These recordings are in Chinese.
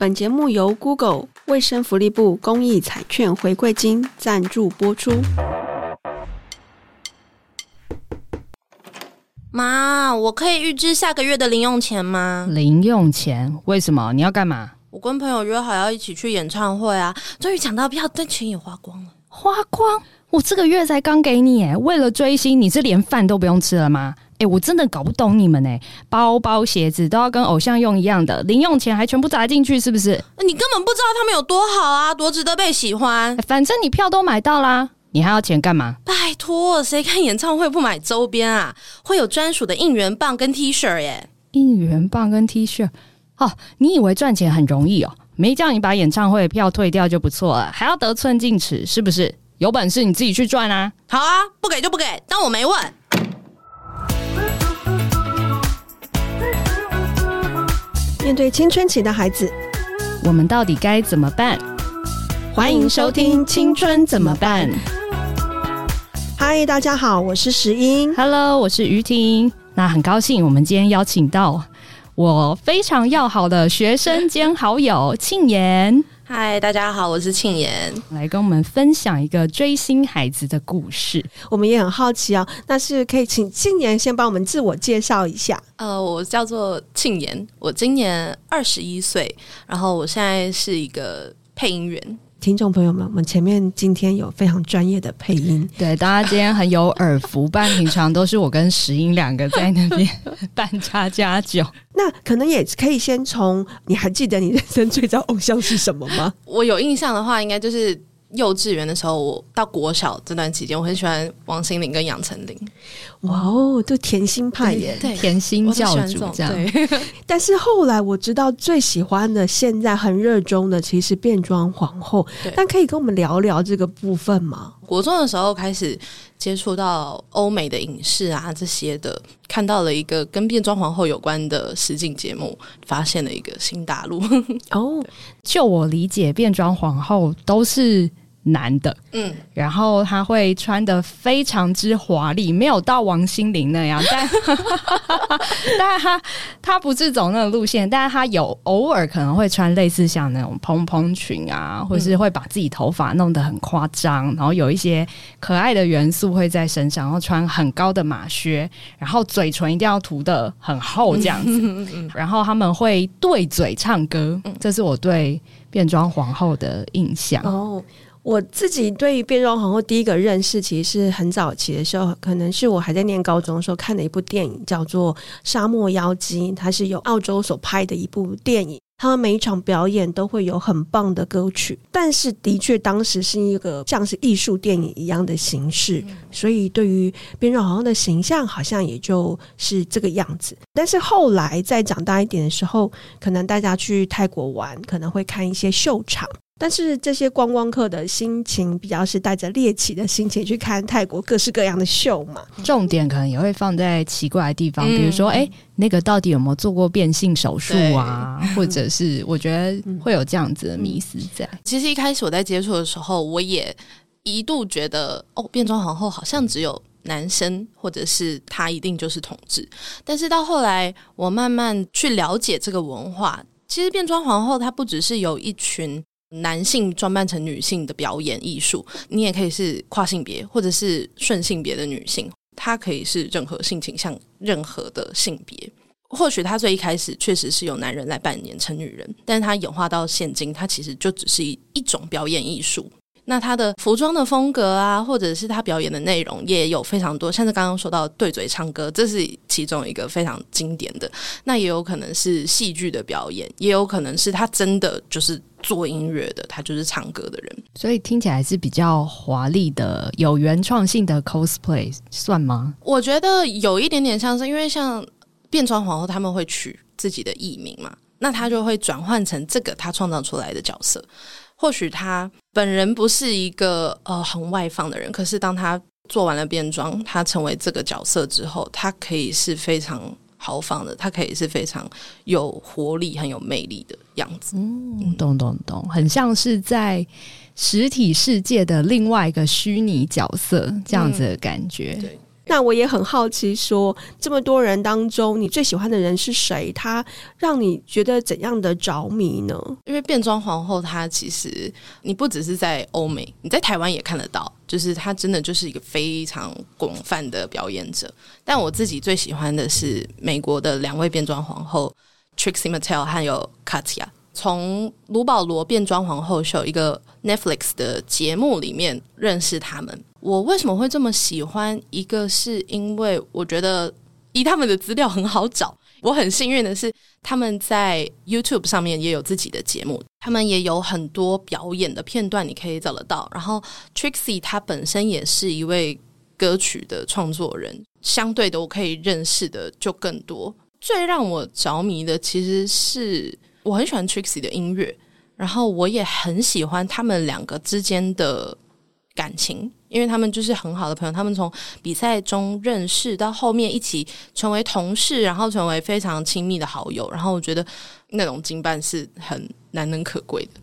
本节目由 Google 卫生福利部公益彩券回馈金赞助播出。妈，我可以预支下个月的零用钱吗？零用钱？为什么？你要干嘛？我跟朋友约好要一起去演唱会啊！终于抢到票，但钱也花光了。花光？我这个月才刚给你诶，为了追星，你是连饭都不用吃了吗？哎，我真的搞不懂你们哎，包包、鞋子都要跟偶像用一样的，零用钱还全部砸进去，是不是？你根本不知道他们有多好啊，多值得被喜欢。反正你票都买到啦，你还要钱干嘛？拜托，谁看演唱会不买周边啊？会有专属的应援棒跟 T 恤耶！应援棒跟 T 恤，哦，你以为赚钱很容易哦？没叫你把演唱会票退掉就不错了，还要得寸进尺，是不是？有本事你自己去赚啊！好啊，不给就不给，当我没问。面对青春期的孩子，我们到底该怎么办？欢迎收听《青春怎么办》。嗨，大家好，我是石英。Hello，我是于婷。那很高兴，我们今天邀请到我非常要好的学生兼好友庆妍。嗨，大家好，我是庆妍，来跟我们分享一个追星孩子的故事。我们也很好奇哦，那是可以请庆妍先帮我们自我介绍一下。呃，我叫做庆妍，我今年二十一岁，然后我现在是一个配音员。听众朋友们，我们前面今天有非常专业的配音，对大家今天很有耳福。不然平常都是我跟石英两个在那边扮家家酒。那可能也可以先从，你还记得你人生最早偶像是什么吗？我有印象的话，应该就是。幼稚园的时候，我到国小这段期间，我很喜欢王心凌跟杨丞琳。哇哦，就甜心派耶，对，甜心教主这样。对，但是后来我知道最喜欢的，现在很热衷的，其实变装皇后。但可以跟我们聊聊这个部分吗？国中的时候开始接触到欧美的影视啊这些的，看到了一个跟变装皇后有关的实景节目，发现了一个新大陆。哦，就我理解，变装皇后都是。男的，嗯，然后他会穿的非常之华丽，没有到王心凌那样，但，但他他不是走那个路线，但是他有偶尔可能会穿类似像那种蓬蓬裙啊，或是会把自己头发弄得很夸张，然后有一些可爱的元素会在身上，然后穿很高的马靴，然后嘴唇一定要涂的很厚这样子，然后他们会对嘴唱歌，这是我对变装皇后的印象。哦。我自己对于变装皇后第一个认识，其实是很早期的时候，可能是我还在念高中的时候看的一部电影，叫做《沙漠妖姬》，它是由澳洲所拍的一部电影。他们每一场表演都会有很棒的歌曲，但是的确当时是一个像是艺术电影一样的形式，所以对于变装皇后的形象好像也就是这个样子。但是后来再长大一点的时候，可能大家去泰国玩，可能会看一些秀场。但是这些观光客的心情比较是带着猎奇的心情去看泰国各式各样的秀嘛，重点可能也会放在奇怪的地方，嗯、比如说，哎、欸，那个到底有没有做过变性手术啊？或者是我觉得会有这样子的迷思在。其实一开始我在接触的时候，我也一度觉得，哦，变装皇后好像只有男生，或者是他一定就是同志。但是到后来，我慢慢去了解这个文化，其实变装皇后它不只是有一群。男性装扮成女性的表演艺术，你也可以是跨性别或者是顺性别的女性，她可以是任何性倾向、任何的性别。或许她最一开始确实是由男人来扮演成女人，但是她演化到现今，她其实就只是一一种表演艺术。那他的服装的风格啊，或者是他表演的内容，也有非常多。像是刚刚说到对嘴唱歌，这是其中一个非常经典的。那也有可能是戏剧的表演，也有可能是他真的就是做音乐的，他就是唱歌的人。所以听起来是比较华丽的、有原创性的 cosplay，算吗？我觉得有一点点像是，因为像变装皇后他们会取自己的艺名嘛，那他就会转换成这个他创造出来的角色。或许他本人不是一个呃很外放的人，可是当他做完了变装，他成为这个角色之后，他可以是非常豪放的，他可以是非常有活力、很有魅力的样子。嗯，懂懂懂，很像是在实体世界的另外一个虚拟角色这样子的感觉。嗯、对。那我也很好奇说，这么多人当中，你最喜欢的人是谁？他让你觉得怎样的着迷呢？因为变装皇后，她其实你不只是在欧美，你在台湾也看得到，就是她真的就是一个非常广泛的表演者。但我自己最喜欢的是美国的两位变装皇后 Trixie Mattel 还有 Katya。从卢保罗变装皇后秀一个 Netflix 的节目里面认识他们。我为什么会这么喜欢？一个是因为我觉得以他们的资料很好找。我很幸运的是，他们在 YouTube 上面也有自己的节目，他们也有很多表演的片段，你可以找得到。然后 Trixie 他本身也是一位歌曲的创作人，相对的我可以认识的就更多。最让我着迷的其实是我很喜欢 Trixie 的音乐，然后我也很喜欢他们两个之间的感情。因为他们就是很好的朋友，他们从比赛中认识到后面一起成为同事，然后成为非常亲密的好友。然后我觉得那种经办是很难能可贵的。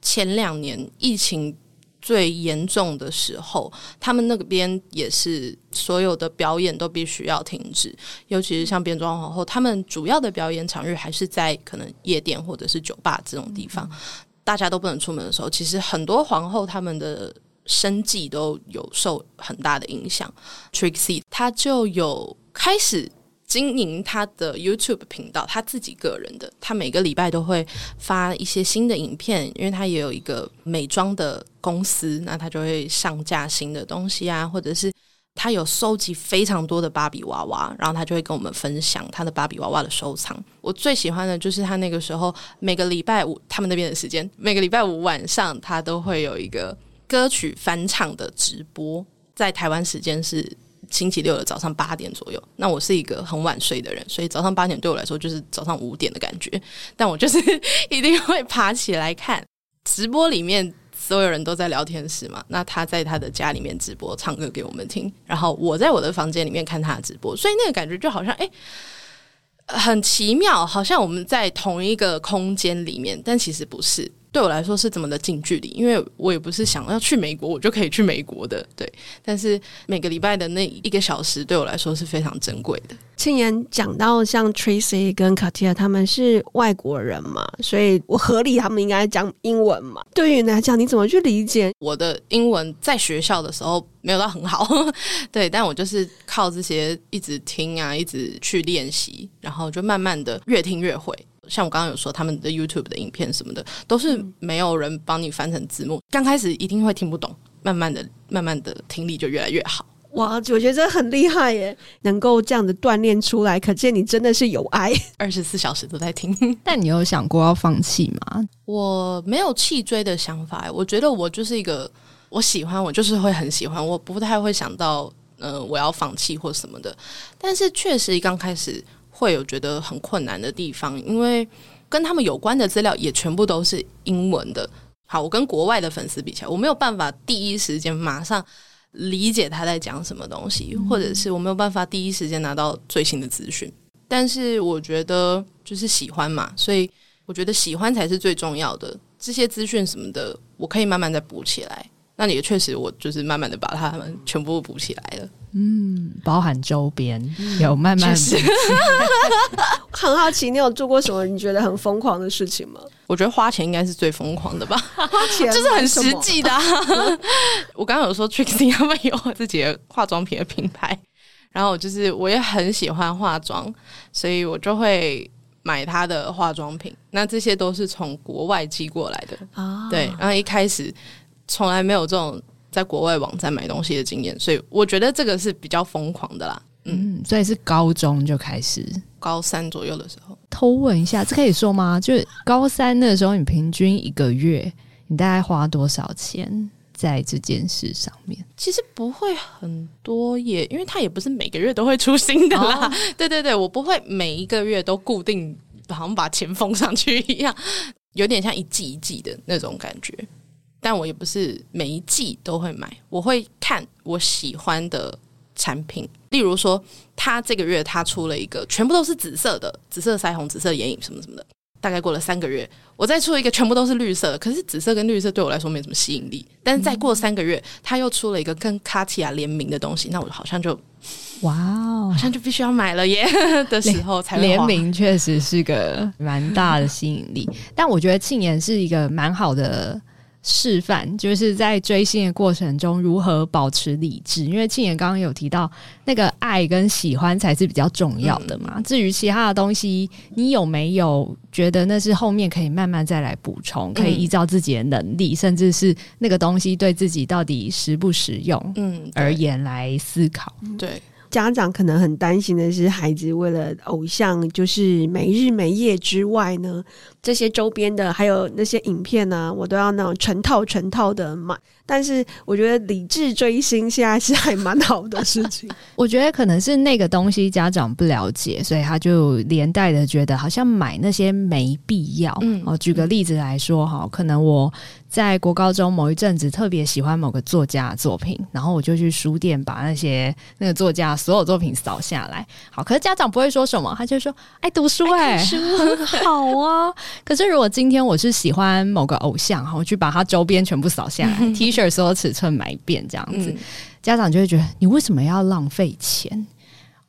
前两年疫情最严重的时候，他们那边也是所有的表演都必须要停止，尤其是像变装皇后，他们主要的表演场域还是在可能夜店或者是酒吧这种地方，大家都不能出门的时候，其实很多皇后他们的。生计都有受很大的影响，Trixie 他就有开始经营他的 YouTube 频道，他自己个人的，他每个礼拜都会发一些新的影片，因为他也有一个美妆的公司，那他就会上架新的东西啊，或者是他有收集非常多的芭比娃娃，然后他就会跟我们分享他的芭比娃娃的收藏。我最喜欢的就是他那个时候每个礼拜五他们那边的时间，每个礼拜五晚上他都会有一个。歌曲翻唱的直播，在台湾时间是星期六的早上八点左右。那我是一个很晚睡的人，所以早上八点对我来说就是早上五点的感觉。但我就是 一定会爬起来看直播，里面所有人都在聊天室嘛。那他在他的家里面直播唱歌给我们听，然后我在我的房间里面看他的直播，所以那个感觉就好像哎，很奇妙，好像我们在同一个空间里面，但其实不是。对我来说是怎么的近距离，因为我也不是想要去美国，我就可以去美国的，对。但是每个礼拜的那一个小时对我来说是非常珍贵的。庆妍讲到像 Trixie 跟 Katia 他们是外国人嘛，所以我合理他们应该讲英文嘛。对于你来讲，你怎么去理解？我的英文在学校的时候没有到很好，对，但我就是靠这些一直听啊，一直去练习，然后就慢慢的越听越会。像我刚刚有说，他们的 YouTube 的影片什么的，都是没有人帮你翻成字幕。刚开始一定会听不懂，慢慢的、慢慢的听力就越来越好。哇，我觉得这很厉害耶，能够这样子锻炼出来，可见你真的是有爱，二十四小时都在听。但你有想过要放弃吗？我没有弃追的想法，我觉得我就是一个我喜欢，我就是会很喜欢，我不太会想到，嗯、呃，我要放弃或什么的。但是确实刚开始。会有觉得很困难的地方，因为跟他们有关的资料也全部都是英文的。好，我跟国外的粉丝比起来，我没有办法第一时间马上理解他在讲什么东西，或者是我没有办法第一时间拿到最新的资讯。但是我觉得就是喜欢嘛，所以我觉得喜欢才是最重要的。这些资讯什么的，我可以慢慢再补起来。那也确实，我就是慢慢的把它们全部补起来了。嗯，包含周边有慢慢的。很好奇，你有做过什么你觉得很疯狂的事情吗？我觉得花钱应该是最疯狂的吧，花钱就是很实际的啊。我刚刚有说 Trixie 他们有自己的化妆品的品牌，然后就是我也很喜欢化妆，所以我就会买他的化妆品。那这些都是从国外寄过来的啊。对，然后一开始从来没有这种。在国外网站买东西的经验，所以我觉得这个是比较疯狂的啦。嗯，所以是高中就开始，高三左右的时候。偷问一下，这可以说吗？就是高三那个时候，你平均一个月你大概花多少钱在这件事上面？其实不会很多耶，因为它也不是每个月都会出新的啦。哦、对对对，我不会每一个月都固定，好像把钱封上去一样，有点像一季一季的那种感觉。但我也不是每一季都会买，我会看我喜欢的产品。例如说，他这个月他出了一个全部都是紫色的，紫色腮红、紫色眼影什么什么的。大概过了三个月，我再出一个全部都是绿色的，可是紫色跟绿色对我来说没什么吸引力。但是再过三个月，他又出了一个跟卡地亚联名的东西，那我好像就哇哦，好像就必须要买了耶 的时候才联名，确实是个蛮大的吸引力。但我觉得庆妍是一个蛮好的。示范就是在追星的过程中如何保持理智，因为庆妍刚刚有提到那个爱跟喜欢才是比较重要的嘛。嗯、至于其他的东西，你有没有觉得那是后面可以慢慢再来补充，可以依照自己的能力，嗯、甚至是那个东西对自己到底实不实用，嗯，而言来思考。对。家长可能很担心的是，孩子为了偶像就是没日没夜之外呢，这些周边的还有那些影片呢、啊，我都要那种成套成套的买。但是我觉得理智追星现在是还蛮好的事情。我觉得可能是那个东西家长不了解，所以他就连带的觉得好像买那些没必要。嗯，哦，举个例子来说哈，可能我。在国高中某一阵子特别喜欢某个作家的作品，然后我就去书店把那些那个作家所有作品扫下来。好，可是家长不会说什么，他就说爱读书哎、欸，书很好啊。可是如果今天我是喜欢某个偶像，我去把他周边全部扫下来，T 恤所有尺寸买一遍这样子，嗯、家长就会觉得你为什么要浪费钱？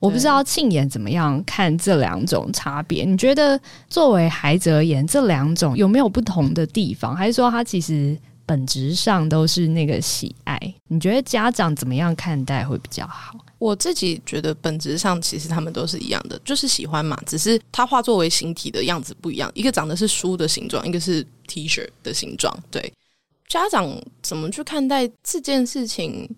我不知道庆妍怎么样看这两种差别？你觉得作为孩子而言，这两种有没有不同的地方？还是说他其实本质上都是那个喜爱？你觉得家长怎么样看待会比较好？我自己觉得本质上其实他们都是一样的，就是喜欢嘛，只是他化作为形体的样子不一样，一个长得是书的形状，一个是 T 恤的形状。对，家长怎么去看待这件事情？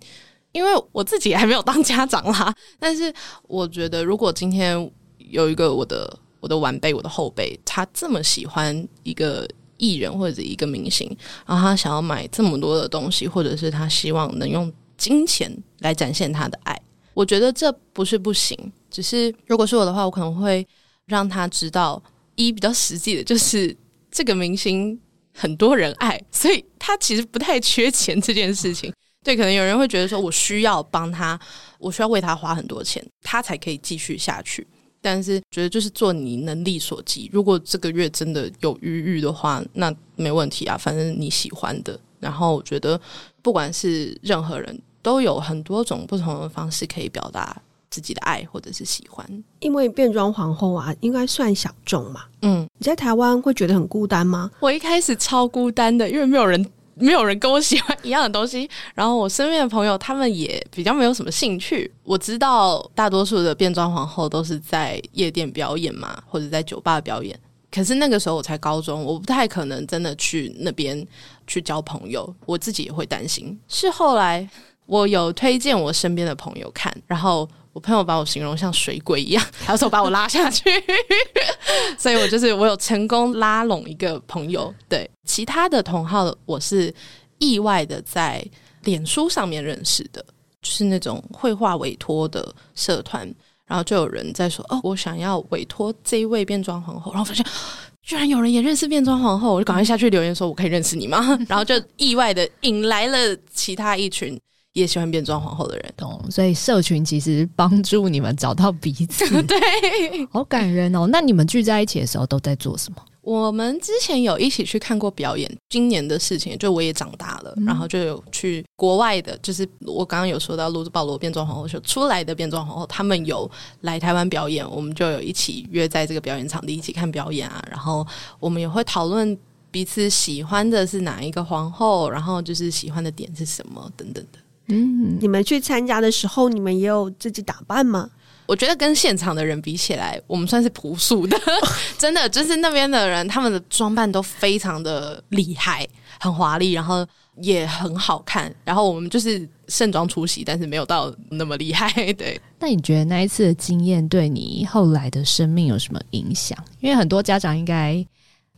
因为我自己还没有当家长啦，但是我觉得，如果今天有一个我的我的晚辈、我的后辈，他这么喜欢一个艺人或者一个明星，然后他想要买这么多的东西，或者是他希望能用金钱来展现他的爱，我觉得这不是不行，只是如果是我的话，我可能会让他知道，一比较实际的就是这个明星很多人爱，所以他其实不太缺钱这件事情。对，可能有人会觉得说，我需要帮他，我需要为他花很多钱，他才可以继续下去。但是觉得就是做你能力所及，如果这个月真的有余裕的话，那没问题啊，反正你喜欢的。然后我觉得，不管是任何人都有很多种不同的方式可以表达自己的爱或者是喜欢。因为变装皇后啊，应该算小众嘛。嗯，你在台湾会觉得很孤单吗？我一开始超孤单的，因为没有人。没有人跟我喜欢一样的东西，然后我身边的朋友他们也比较没有什么兴趣。我知道大多数的变装皇后都是在夜店表演嘛，或者在酒吧表演。可是那个时候我才高中，我不太可能真的去那边去交朋友，我自己也会担心。是后来我有推荐我身边的朋友看，然后。我朋友把我形容像水鬼一样，他说把我拉下去，所以我就是我有成功拉拢一个朋友。对，其他的同好，我是意外的在脸书上面认识的，就是那种绘画委托的社团，然后就有人在说：“哦，我想要委托这一位变装皇后。”然后发现居然有人也认识变装皇后，我就赶快下去留言说：“我可以认识你吗？” 然后就意外的引来了其他一群。也喜欢变装皇后的人，懂？所以社群其实帮助你们找到彼此，对，好感人哦。那你们聚在一起的时候都在做什么？我们之前有一起去看过表演。今年的事情，就我也长大了，嗯、然后就有去国外的，就是我刚刚有说到卢保罗变装皇后秀出来的变装皇后，他们有来台湾表演，我们就有一起约在这个表演场地一起看表演啊。然后我们也会讨论彼此喜欢的是哪一个皇后，然后就是喜欢的点是什么等等的。嗯，你们去参加的时候，你们也有自己打扮吗？我觉得跟现场的人比起来，我们算是朴素的，真的就是那边的人，他们的装扮都非常的厉害，很华丽，然后也很好看。然后我们就是盛装出席，但是没有到那么厉害。对，那你觉得那一次的经验对你后来的生命有什么影响？因为很多家长应该。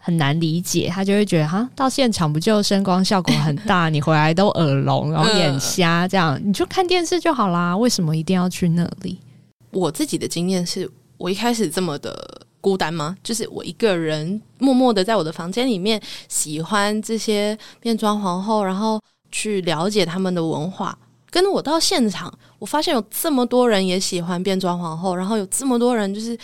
很难理解，他就会觉得哈，到现场不就声光效果很大，你回来都耳聋，然后眼瞎，这样你就看电视就好啦，为什么一定要去那里？我自己的经验是我一开始这么的孤单吗？就是我一个人默默的在我的房间里面喜欢这些变装皇后，然后去了解他们的文化。跟我到现场，我发现有这么多人也喜欢变装皇后，然后有这么多人就是。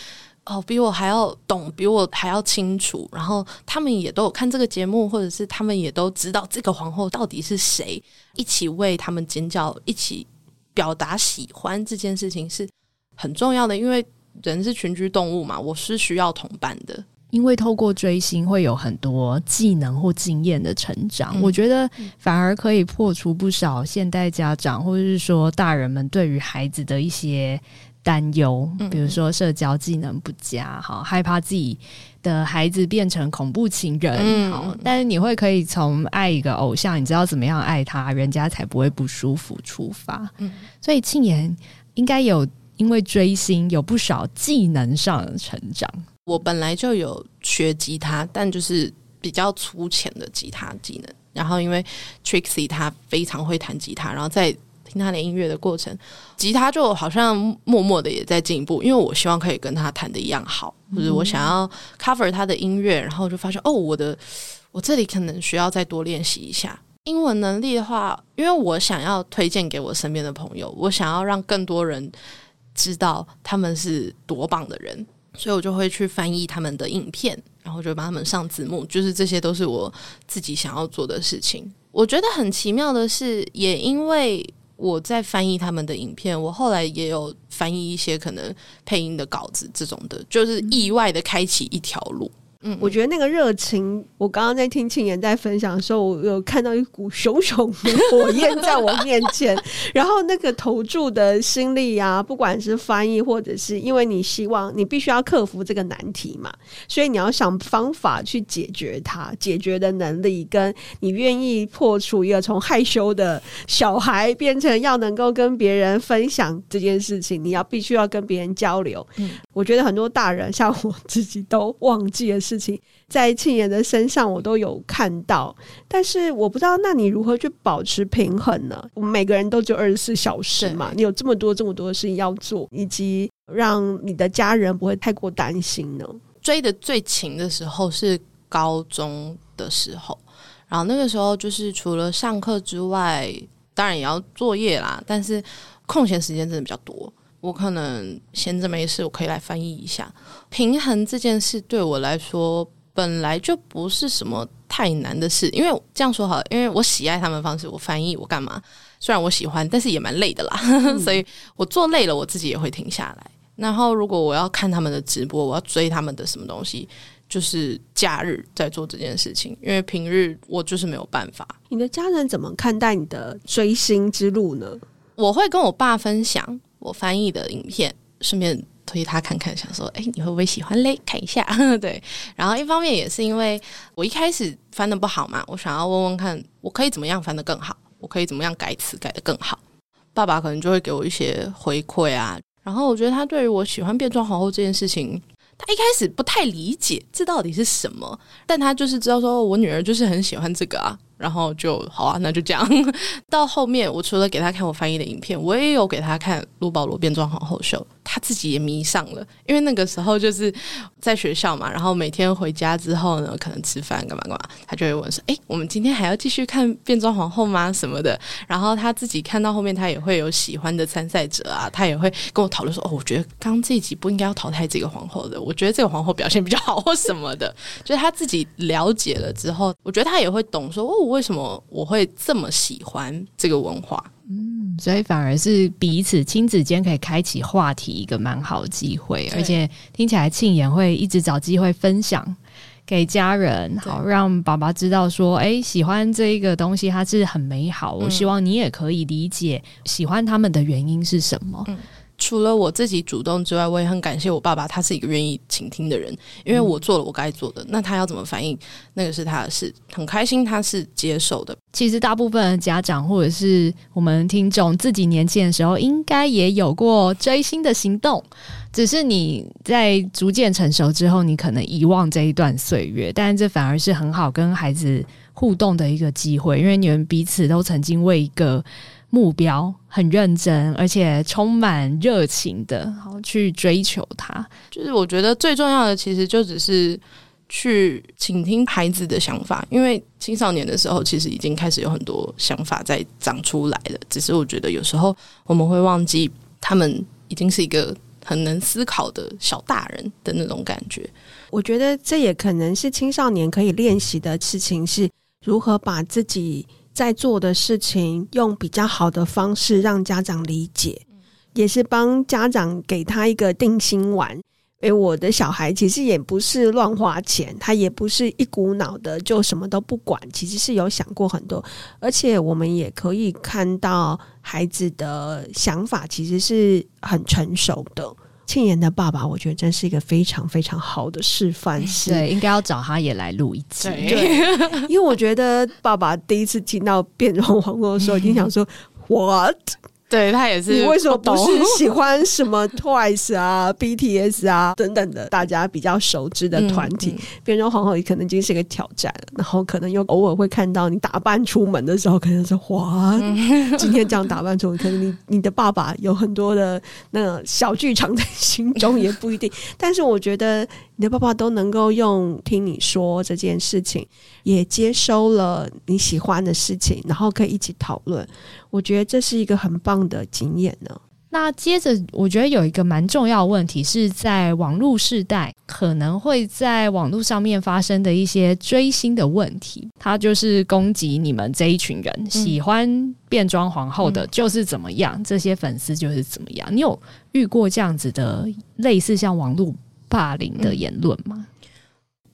哦，比我还要懂，比我还要清楚。然后他们也都有看这个节目，或者是他们也都知道这个皇后到底是谁，一起为他们尖叫，一起表达喜欢这件事情是很重要的，因为人是群居动物嘛，我是需要同伴的。因为透过追星会有很多技能或经验的成长，嗯、我觉得反而可以破除不少现代家长或者是说大人们对于孩子的一些担忧，比如说社交技能不佳，哈害怕自己的孩子变成恐怖情人，好，但是你会可以从爱一个偶像，你知道怎么样爱他，人家才不会不舒服出发。嗯，所以庆妍应该有因为追星有不少技能上的成长。我本来就有学吉他，但就是比较粗浅的吉他技能。然后因为 Trixie 他非常会弹吉他，然后在听他的音乐的过程，吉他就好像默默的也在进步。因为我希望可以跟他弹的一样好，或者我想要 cover 他的音乐，然后就发现哦，我的我这里可能需要再多练习一下英文能力的话，因为我想要推荐给我身边的朋友，我想要让更多人知道他们是多棒的人。所以我就会去翻译他们的影片，然后就帮他们上字幕，就是这些都是我自己想要做的事情。我觉得很奇妙的是，也因为我在翻译他们的影片，我后来也有翻译一些可能配音的稿子，这种的，就是意外的开启一条路。我觉得那个热情，我刚刚在听庆妍在分享的时候，我有看到一股熊熊的火焰在我面前，然后那个投注的心力啊，不管是翻译或者是因为你希望你必须要克服这个难题嘛，所以你要想方法去解决它，解决的能力跟你愿意破除一个从害羞的小孩变成要能够跟别人分享这件事情，你要必须要跟别人交流。嗯，我觉得很多大人像我自己都忘记了事情在庆妍的身上，我都有看到，但是我不知道，那你如何去保持平衡呢？我们每个人都只有二十四小时嘛，你有这么多这么多的事情要做，以及让你的家人不会太过担心呢？追的最勤的时候是高中的时候，然后那个时候就是除了上课之外，当然也要作业啦，但是空闲时间真的比较多。我可能闲着没事，我可以来翻译一下。平衡这件事对我来说本来就不是什么太难的事，因为这样说好了，因为我喜爱他们的方式，我翻译我干嘛？虽然我喜欢，但是也蛮累的啦，嗯、所以我做累了，我自己也会停下来。然后如果我要看他们的直播，我要追他们的什么东西，就是假日在做这件事情，因为平日我就是没有办法。你的家人怎么看待你的追星之路呢？我会跟我爸分享。我翻译的影片，顺便推他看看，想说，哎，你会不会喜欢嘞？看一下，对。然后一方面也是因为我一开始翻的不好嘛，我想要问问看，我可以怎么样翻得更好？我可以怎么样改词改得更好？爸爸可能就会给我一些回馈啊。然后我觉得他对于我喜欢变装皇后这件事情，他一开始不太理解这到底是什么，但他就是知道说我女儿就是很喜欢这个啊。然后就好啊，那就这样。到后面，我除了给他看我翻译的影片，我也有给他看卢保罗变装皇后秀，他自己也迷上了。因为那个时候就是在学校嘛，然后每天回家之后呢，可能吃饭干嘛干嘛，他就会问说：“哎，我们今天还要继续看变装皇后吗？什么的？”然后他自己看到后面，他也会有喜欢的参赛者啊，他也会跟我讨论说：“哦，我觉得刚刚这一集不应该要淘汰这个皇后的，我觉得这个皇后表现比较好或什么的。”就是他自己了解了之后，我觉得他也会懂说：“哦。”为什么我会这么喜欢这个文化？嗯，所以反而是彼此亲子间可以开启话题一个蛮好的机会，而且听起来庆妍会一直找机会分享给家人，好让爸爸知道说，哎，喜欢这一个东西，它是很美好。我希望你也可以理解喜欢他们的原因是什么。嗯除了我自己主动之外，我也很感谢我爸爸，他是一个愿意倾听的人。因为我做了我该做的，那他要怎么反应，那个是他的事。很开心他是接受的。其实大部分的家长或者是我们听众，自己年轻的时候应该也有过追星的行动，只是你在逐渐成熟之后，你可能遗忘这一段岁月。但这反而是很好跟孩子互动的一个机会，因为你们彼此都曾经为一个。目标很认真，而且充满热情的，好去追求它。就是我觉得最重要的，其实就只是去倾听孩子的想法，因为青少年的时候，其实已经开始有很多想法在长出来了。只是我觉得有时候我们会忘记，他们已经是一个很能思考的小大人的那种感觉。我觉得这也可能是青少年可以练习的事情，是如何把自己。在做的事情，用比较好的方式让家长理解，也是帮家长给他一个定心丸。诶，我的小孩其实也不是乱花钱，他也不是一股脑的就什么都不管，其实是有想过很多，而且我们也可以看到孩子的想法其实是很成熟的。庆妍的爸爸，我觉得真是一个非常非常好的示范。是，对，应该要找他也来录一集。对，因为我觉得爸爸第一次听到变装皇后的时候，已经想说 What？对，他也是。你为什么不是喜欢什么 Twice 啊、BTS 啊等等的大家比较熟知的团体？变成皇后也可能已经是一个挑战了。然后可能又偶尔会看到你打扮出门的时候，可能是哇，嗯、今天这样打扮出门，可能你你的爸爸有很多的那个小剧场在心中，也不一定。但是我觉得你的爸爸都能够用听你说这件事情，也接收了你喜欢的事情，然后可以一起讨论。我觉得这是一个很棒的经验呢。那接着，我觉得有一个蛮重要的问题，是在网络时代可能会在网络上面发生的一些追星的问题。他就是攻击你们这一群人，嗯、喜欢变装皇后的就是怎么样，嗯、这些粉丝就是怎么样。你有遇过这样子的类似像网络霸凌的言论吗？嗯、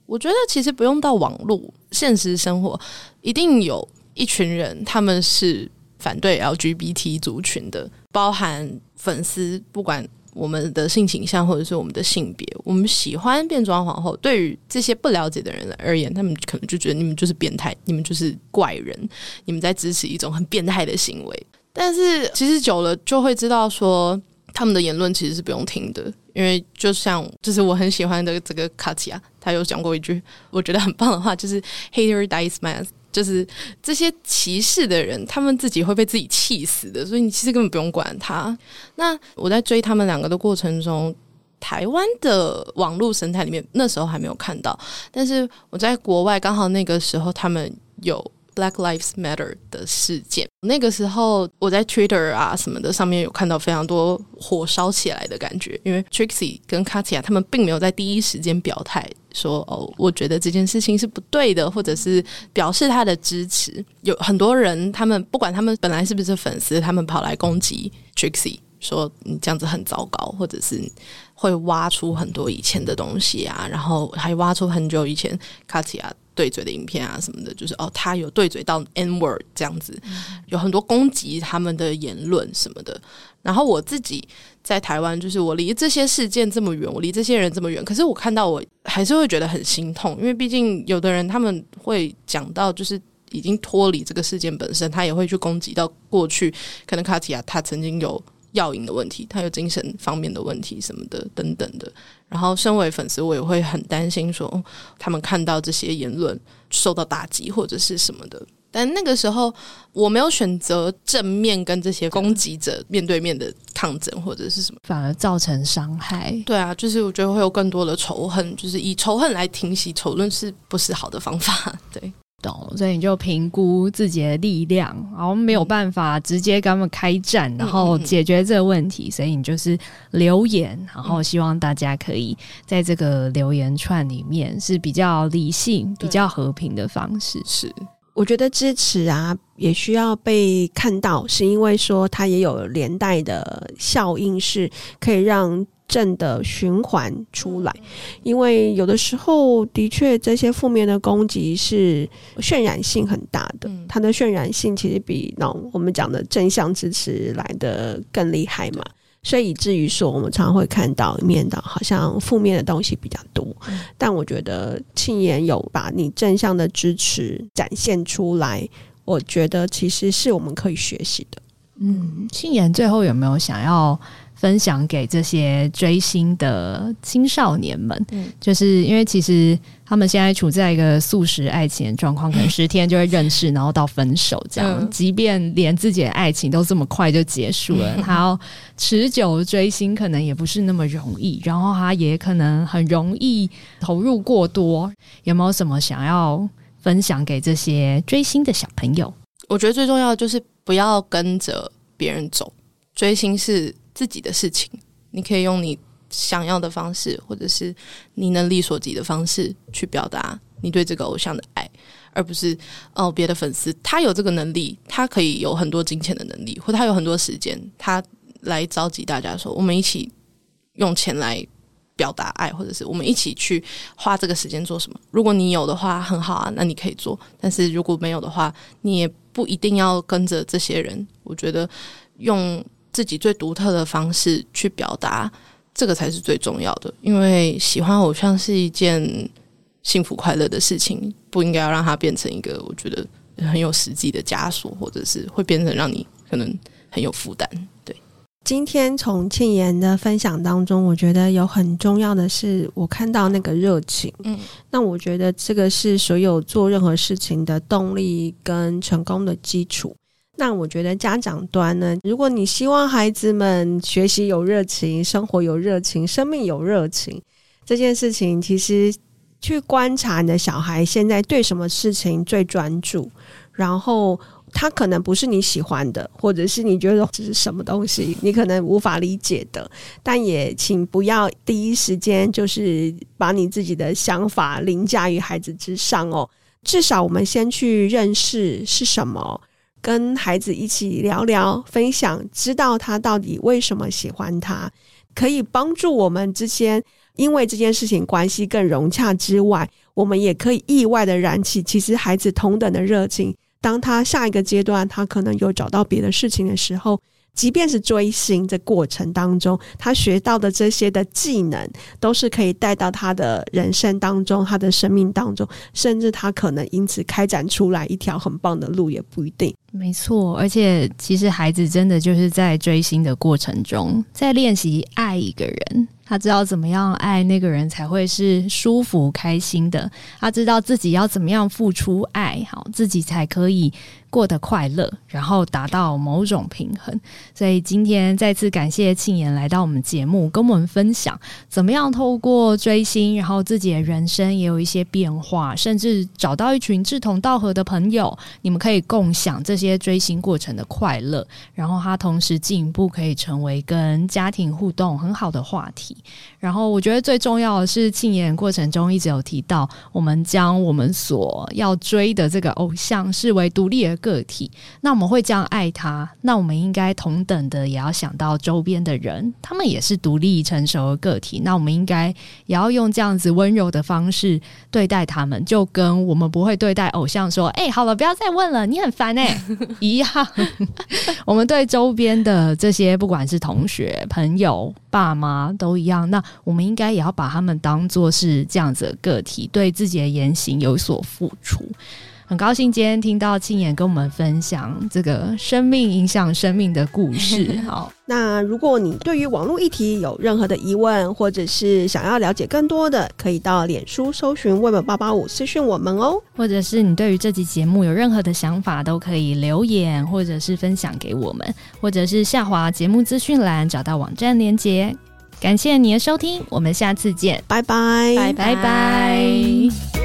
我觉得其实不用到网络，现实生活一定有一群人，他们是。反对 LGBT 族群的，包含粉丝，不管我们的性倾向或者是我们的性别，我们喜欢变装皇后。对于这些不了解的人而言，他们可能就觉得你们就是变态，你们就是怪人，你们在支持一种很变态的行为。但是其实久了就会知道说，他们的言论其实是不用听的，因为就像就是我很喜欢的这个卡提亚，他有讲过一句我觉得很棒的话，就是 “Hater dies mad”。就是这些歧视的人，他们自己会被自己气死的，所以你其实根本不用管他。那我在追他们两个的过程中，台湾的网络生态里面那时候还没有看到，但是我在国外刚好那个时候他们有。Black Lives Matter 的事件，那个时候我在 Twitter 啊什么的上面有看到非常多火烧起来的感觉，因为 Trixie 跟 Katya 他们并没有在第一时间表态说哦，我觉得这件事情是不对的，或者是表示他的支持。有很多人，他们不管他们本来是不是粉丝，他们跑来攻击 Trixie，说你这样子很糟糕，或者是会挖出很多以前的东西啊，然后还挖出很久以前 Katya。对嘴的影片啊什么的，就是哦，他有对嘴到 N word 这样子，有很多攻击他们的言论什么的。然后我自己在台湾，就是我离这些事件这么远，我离这些人这么远，可是我看到我还是会觉得很心痛，因为毕竟有的人他们会讲到，就是已经脱离这个事件本身，他也会去攻击到过去，可能卡提亚他曾经有。药瘾的问题，他有精神方面的问题什么的等等的。然后，身为粉丝，我也会很担心说，他们看到这些言论受到打击或者是什么的。但那个时候，我没有选择正面跟这些攻击者面对面的抗争或者是什么，反而造成伤害。对啊，就是我觉得会有更多的仇恨，就是以仇恨来停息仇论，是不是好的方法？对。懂，所以你就评估自己的力量，然后没有办法直接跟他们开战，然后解决这个问题，所以你就是留言，然后希望大家可以在这个留言串里面是比较理性、比较和平的方式。是，我觉得支持啊，也需要被看到，是因为说它也有连带的效应，是可以让。正的循环出来，因为有的时候的确这些负面的攻击是渲染性很大的，它的渲染性其实比那我们讲的正向支持来的更厉害嘛，所以以至于说我们常常会看到一面的，好像负面的东西比较多。但我觉得庆妍有把你正向的支持展现出来，我觉得其实是我们可以学习的。嗯，庆妍最后有没有想要？分享给这些追星的青少年们，嗯，就是因为其实他们现在处在一个素食爱情的状况，可能 十天就会认识，然后到分手这样。即便连自己的爱情都这么快就结束了，他要持久追星可能也不是那么容易，然后他也可能很容易投入过多。有没有什么想要分享给这些追星的小朋友？我觉得最重要的就是不要跟着别人走，追星是。自己的事情，你可以用你想要的方式，或者是你能力所及的方式去表达你对这个偶像的爱，而不是哦别的粉丝他有这个能力，他可以有很多金钱的能力，或他有很多时间，他来召集大家说，我们一起用钱来表达爱，或者是我们一起去花这个时间做什么。如果你有的话，很好啊，那你可以做；但是如果没有的话，你也不一定要跟着这些人。我觉得用自己最独特的方式去表达，这个才是最重要的。因为喜欢偶像是一件幸福快乐的事情，不应该要让它变成一个我觉得很有实际的枷锁，或者是会变成让你可能很有负担。对，今天从庆妍的分享当中，我觉得有很重要的是，我看到那个热情。嗯，那我觉得这个是所有做任何事情的动力跟成功的基础。那我觉得家长端呢，如果你希望孩子们学习有热情、生活有热情、生命有热情，这件事情其实去观察你的小孩现在对什么事情最专注，然后他可能不是你喜欢的，或者是你觉得这是什么东西，你可能无法理解的，但也请不要第一时间就是把你自己的想法凌驾于孩子之上哦。至少我们先去认识是什么。跟孩子一起聊聊、分享，知道他到底为什么喜欢他，可以帮助我们之间因为这件事情关系更融洽之外，我们也可以意外的燃起其实孩子同等的热情。当他下一个阶段，他可能有找到别的事情的时候。即便是追星的过程当中，他学到的这些的技能，都是可以带到他的人生当中，他的生命当中，甚至他可能因此开展出来一条很棒的路，也不一定。没错，而且其实孩子真的就是在追星的过程中，在练习爱一个人。他知道怎么样爱那个人才会是舒服开心的，他知道自己要怎么样付出爱，好，自己才可以过得快乐，然后达到某种平衡。所以今天再次感谢庆妍来到我们节目，跟我们分享怎么样透过追星，然后自己的人生也有一些变化，甚至找到一群志同道合的朋友，你们可以共享这些追星过程的快乐。然后他同时进一步可以成为跟家庭互动很好的话题。然后我觉得最重要的是，庆演过程中一直有提到，我们将我们所要追的这个偶像视为独立的个体。那我们会这样爱他，那我们应该同等的也要想到周边的人，他们也是独立成熟的个体。那我们应该也要用这样子温柔的方式对待他们，就跟我们不会对待偶像说：“哎，好了，不要再问了，你很烦哎。”一样。我们对周边的这些，不管是同学、朋友、爸妈，都一样。那我们应该也要把他们当做是这样子的个体，对自己的言行有所付出。很高兴今天听到庆妍跟我们分享这个生命影响生命的故事。好，那如果你对于网络议题有任何的疑问，或者是想要了解更多的，可以到脸书搜寻 Web 八八五私讯我们哦。或者是你对于这集节目有任何的想法，都可以留言或者是分享给我们，或者是下滑节目资讯栏找到网站连结。感谢你的收听，我们下次见，拜拜，拜拜。